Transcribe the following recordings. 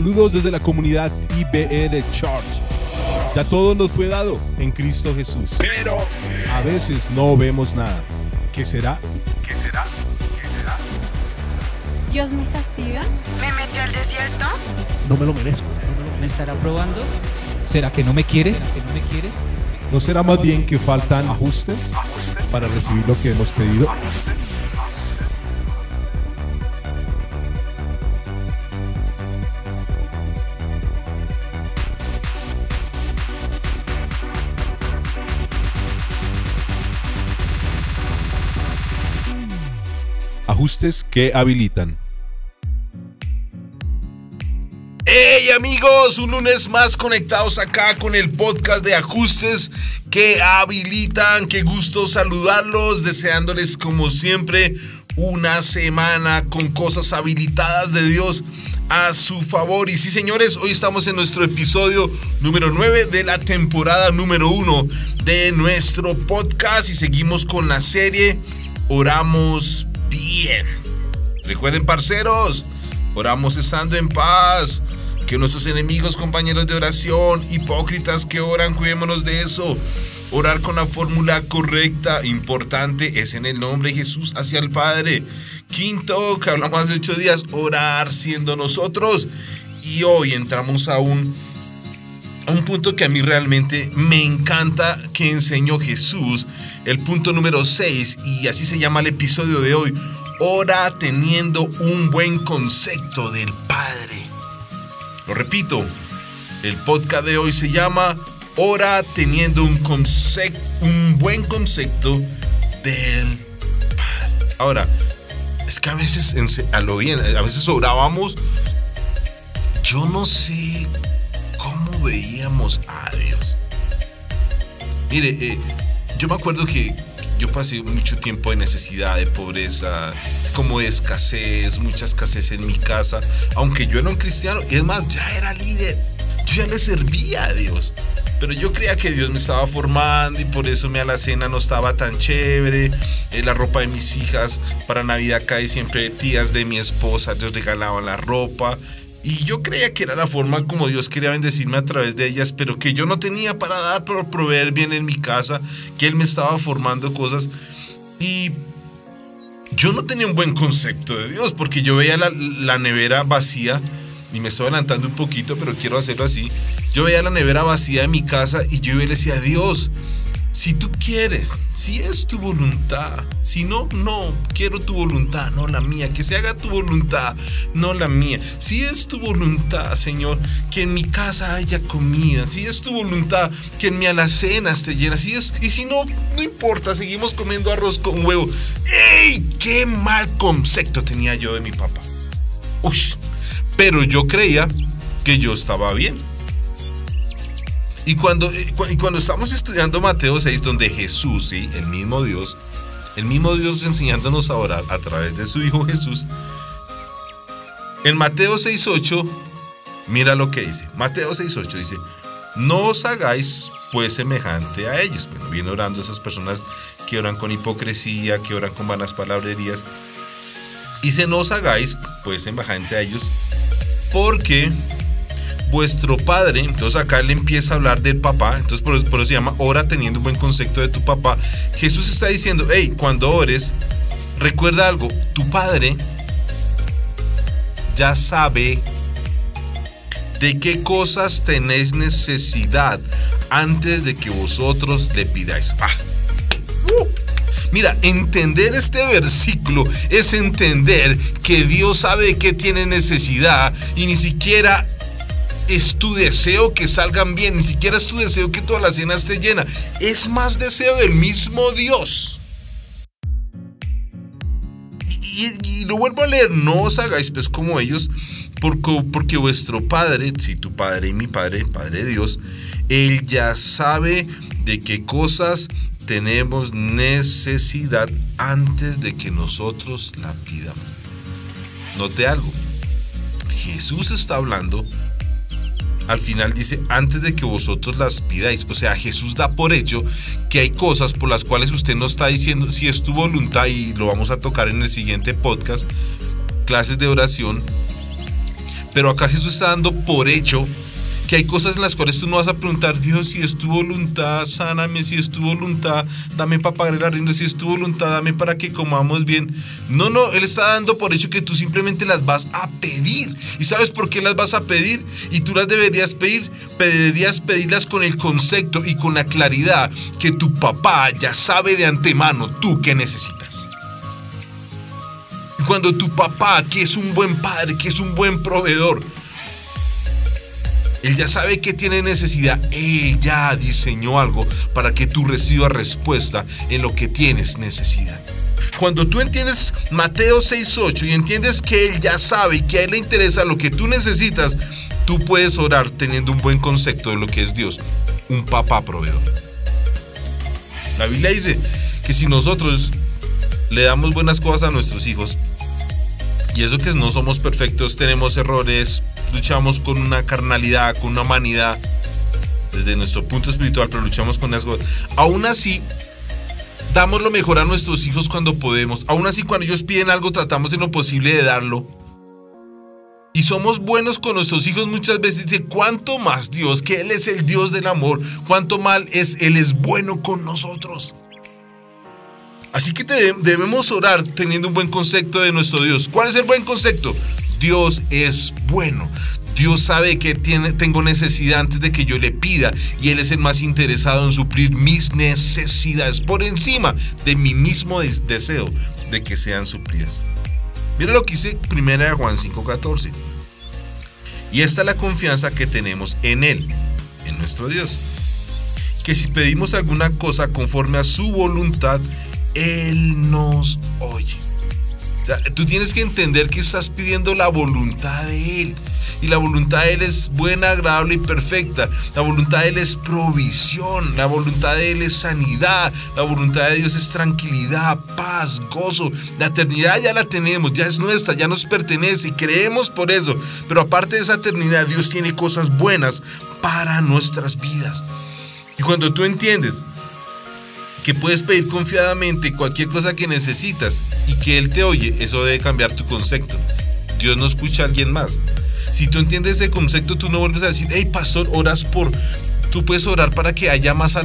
Saludos desde la comunidad IBR Church. Ya todo nos fue dado en Cristo Jesús. Pero a veces no vemos nada. ¿Qué será? ¿Qué será? ¿Qué será? ¿Dios me castiga? ¿Me metió al desierto? No me lo merezco. ¿Me estará probando? ¿Será que no me quiere? ¿Será que no me quiere? ¿No será más bien que faltan ajustes para recibir lo que hemos pedido? Ajustes que habilitan. Hey amigos, un lunes más conectados acá con el podcast de ajustes que habilitan. Qué gusto saludarlos, deseándoles como siempre una semana con cosas habilitadas de Dios a su favor. Y sí, señores, hoy estamos en nuestro episodio número 9 de la temporada número 1 de nuestro podcast y seguimos con la serie Oramos bien. Recuerden, parceros, oramos estando en paz. Que nuestros enemigos, compañeros de oración, hipócritas que oran, cuidémonos de eso. Orar con la fórmula correcta, importante, es en el nombre de Jesús hacia el Padre. Quinto, que hablamos hace ocho días, orar siendo nosotros. Y hoy entramos a un, a un punto que a mí realmente me encanta que enseñó Jesús. El punto número 6, y así se llama el episodio de hoy. Ora teniendo un buen concepto del Padre. Lo repito, el podcast de hoy se llama Ora teniendo un, un buen concepto del Padre. Ahora, es que a veces, a lo bien, a veces orábamos, yo no sé cómo veíamos a Dios. Mire, eh, yo me acuerdo que yo pasé mucho tiempo de necesidad, de pobreza, como de escasez, mucha escasez en mi casa, aunque yo era un cristiano, y es más, ya era líder, yo ya le servía a Dios. Pero yo creía que Dios me estaba formando y por eso mi alacena no estaba tan chévere. Eh, la ropa de mis hijas para Navidad cae siempre tías de mi esposa, Dios regalaban la ropa. Y yo creía que era la forma como Dios quería bendecirme a través de ellas, pero que yo no tenía para dar, para proveer bien en mi casa, que Él me estaba formando cosas. Y yo no tenía un buen concepto de Dios, porque yo veía la, la nevera vacía, y me estoy adelantando un poquito, pero quiero hacerlo así. Yo veía la nevera vacía de mi casa y yo le decía, Dios, si tú quieres, si es tu voluntad, si no, no, quiero tu voluntad, no la mía, que se haga tu voluntad, no la mía. Si es tu voluntad, Señor, que en mi casa haya comida, si es tu voluntad, que en mi alacena esté llena, si es, y si no, no importa, seguimos comiendo arroz con huevo. ¡Ey! ¡Qué mal concepto tenía yo de mi papá! Uy, pero yo creía que yo estaba bien. Y cuando, y cuando estamos estudiando Mateo 6, donde Jesús, ¿sí? el mismo Dios, el mismo Dios enseñándonos a orar a través de su Hijo Jesús, en Mateo 6.8, mira lo que dice. Mateo 6.8 dice, no os hagáis pues semejante a ellos. Bueno, viene orando esas personas que oran con hipocresía, que oran con vanas palabrerías. Dice, no os hagáis pues semejante a ellos, porque vuestro padre, entonces acá le empieza a hablar del papá, entonces por, eso se llama ora teniendo un buen concepto de tu papá. Jesús está diciendo, hey, cuando ores, recuerda algo, tu padre ya sabe de qué cosas tenéis necesidad antes de que vosotros le pidáis. Ah. Uh. Mira, entender este versículo es entender que Dios sabe de qué tiene necesidad y ni siquiera es tu deseo que salgan bien, ni siquiera es tu deseo que toda la cena esté llena, es más deseo del mismo Dios. Y, lo vuelvo a leer, no os hagáis pues como ellos, porque, porque vuestro Padre, si tu Padre y mi Padre, Padre Dios, Él ya sabe de qué cosas tenemos necesidad antes de que nosotros la pidamos. Note algo, Jesús está hablando al final dice, antes de que vosotros las pidáis. O sea, Jesús da por hecho que hay cosas por las cuales usted no está diciendo si es tu voluntad y lo vamos a tocar en el siguiente podcast, clases de oración. Pero acá Jesús está dando por hecho que hay cosas en las cuales tú no vas a preguntar, Dios, si es tu voluntad, sáname, si es tu voluntad, dame para pagar el arriendo, si es tu voluntad, dame para que comamos bien. No, no, Él está dando por hecho que tú simplemente las vas a pedir. ¿Y sabes por qué las vas a pedir? Y tú las deberías pedir, deberías pedirlas con el concepto y con la claridad que tu papá ya sabe de antemano tú qué necesitas. Cuando tu papá, que es un buen padre, que es un buen proveedor, él ya sabe que tiene necesidad. Él ya diseñó algo para que tú recibas respuesta en lo que tienes necesidad. Cuando tú entiendes Mateo 6.8 y entiendes que Él ya sabe y que a Él le interesa lo que tú necesitas, tú puedes orar teniendo un buen concepto de lo que es Dios. Un papá proveedor. La Biblia dice que si nosotros le damos buenas cosas a nuestros hijos, y eso que no somos perfectos, tenemos errores, luchamos con una carnalidad, con una humanidad, desde nuestro punto espiritual, pero luchamos con las cosas. Aún así, damos lo mejor a nuestros hijos cuando podemos. Aún así, cuando ellos piden algo, tratamos en lo posible de darlo. Y somos buenos con nuestros hijos muchas veces. Dice, ¿cuánto más Dios? Que Él es el Dios del amor. ¿Cuánto mal es Él es bueno con nosotros? Así que debemos orar teniendo un buen concepto de nuestro Dios. ¿Cuál es el buen concepto? Dios es bueno. Dios sabe que tiene, tengo necesidad antes de que yo le pida y Él es el más interesado en suplir mis necesidades por encima de mi mismo deseo de que sean suplidas. Mira lo que dice 1 Juan 5:14. Y esta es la confianza que tenemos en Él, en nuestro Dios. Que si pedimos alguna cosa conforme a su voluntad, Él nos oye tú tienes que entender que estás pidiendo la voluntad de Él. Y la voluntad de Él es buena, agradable y perfecta. La voluntad de Él es provisión. La voluntad de Él es sanidad. La voluntad de Dios es tranquilidad, paz, gozo. La eternidad ya la tenemos, ya es nuestra, ya nos pertenece y creemos por eso. Pero aparte de esa eternidad, Dios tiene cosas buenas para nuestras vidas. Y cuando tú entiendes que puedes pedir confiadamente cualquier cosa que necesitas y que Él te oye, eso debe cambiar tu concepto. Dios no escucha a alguien más. Si tú entiendes ese concepto, tú no vuelves a decir, hey pastor, oras por Tú puedes orar para que haya más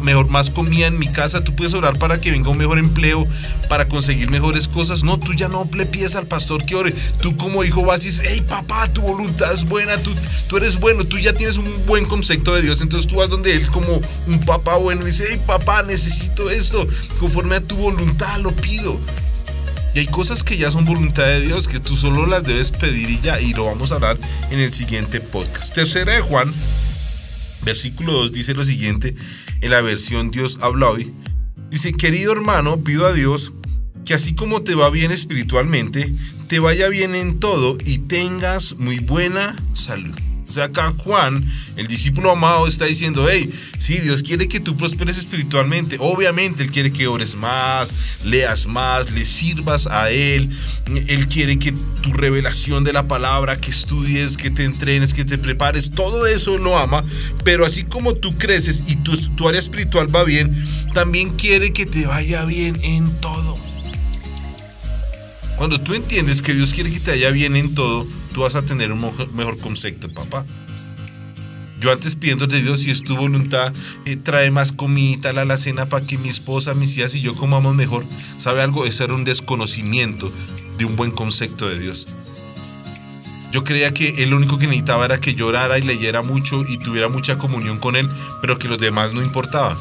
mejor, más comida en mi casa. Tú puedes orar para que venga un mejor empleo, para conseguir mejores cosas. No, tú ya no le pides al pastor que ore. Tú como hijo vas y dices, hey papá, tu voluntad es buena, tú, tú eres bueno, tú ya tienes un buen concepto de Dios. Entonces tú vas donde Él como un papá bueno y dice, hey papá, necesito esto. Conforme a tu voluntad lo pido. Y hay cosas que ya son voluntad de Dios, que tú solo las debes pedir y ya. Y lo vamos a hablar en el siguiente podcast. Tercera de Juan Versículo 2 dice lo siguiente en la versión Dios habla hoy. Dice, querido hermano, pido a Dios que así como te va bien espiritualmente, te vaya bien en todo y tengas muy buena salud. O sea, acá Juan, el discípulo amado, está diciendo, hey, sí, Dios quiere que tú prosperes espiritualmente. Obviamente, Él quiere que ores más, leas más, le sirvas a Él. Él quiere que tu revelación de la palabra, que estudies, que te entrenes, que te prepares, todo eso lo ama. Pero así como tú creces y tu, tu área espiritual va bien, también quiere que te vaya bien en todo. Cuando tú entiendes que Dios quiere que te vaya bien en todo, tú vas a tener un mejor concepto, papá. Yo antes pidiendo de Dios si es tu voluntad, eh, trae más comida a la cena para que mi esposa, mis hijas y yo comamos mejor. ¿Sabe algo? Eso era un desconocimiento de un buen concepto de Dios. Yo creía que él lo único que necesitaba era que llorara y leyera mucho y tuviera mucha comunión con él, pero que los demás no importaban.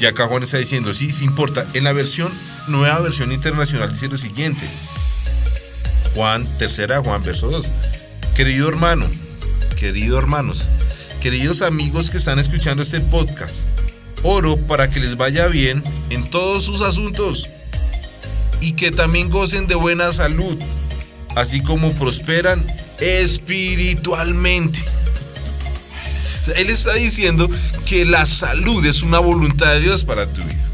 Y acá Juan está diciendo, sí, sí importa. En la versión, nueva versión internacional dice lo siguiente. Juan, tercera Juan, verso 2. Querido hermano, querido hermanos, queridos amigos que están escuchando este podcast, oro para que les vaya bien en todos sus asuntos y que también gocen de buena salud, así como prosperan espiritualmente. él está diciendo que la salud es una voluntad de Dios para tu vida.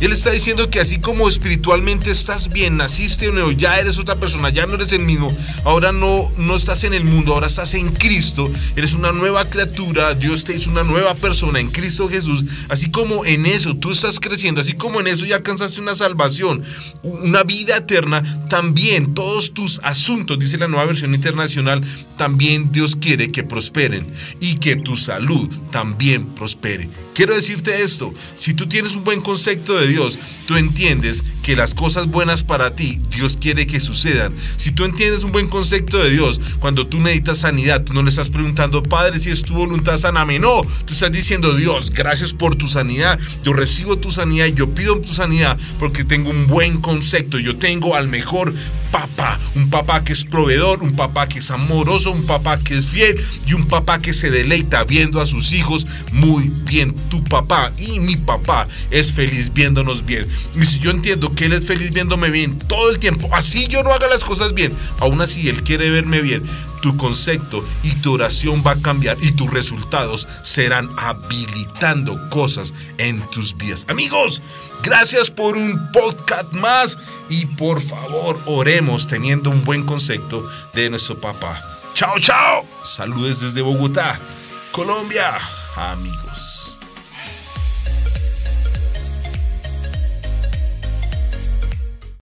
Él está diciendo que así como espiritualmente estás bien, naciste nuevo, ya eres otra persona, ya no eres el mismo, ahora no, no estás en el mundo, ahora estás en Cristo, eres una nueva criatura, Dios te hizo una nueva persona en Cristo Jesús, así como en eso tú estás creciendo, así como en eso ya alcanzaste una salvación, una vida eterna, también todos tus asuntos, dice la nueva versión internacional, también Dios quiere que prosperen y que tu salud también prospere. Quiero decirte esto, si tú tienes un buen concepto de Dios, tú entiendes que las cosas buenas para ti, Dios quiere que sucedan. Si tú entiendes un buen concepto de Dios, cuando tú necesitas sanidad, tú no le estás preguntando, Padre, si es tu voluntad, saname. No, tú estás diciendo, Dios, gracias por tu sanidad. Yo recibo tu sanidad y yo pido tu sanidad porque tengo un buen concepto. Yo tengo al mejor papá, un papá que es proveedor, un papá que es amoroso, un papá que es fiel y un papá que se deleita viendo a sus hijos muy bien tu papá y mi papá es feliz viéndonos bien. Y si yo entiendo que Él es feliz viéndome bien todo el tiempo, así yo no haga las cosas bien, aún así Él quiere verme bien, tu concepto y tu oración va a cambiar y tus resultados serán habilitando cosas en tus vidas. Amigos, gracias por un podcast más y por favor oremos teniendo un buen concepto de nuestro papá. Chao, chao. Saludes desde Bogotá, Colombia, amigos.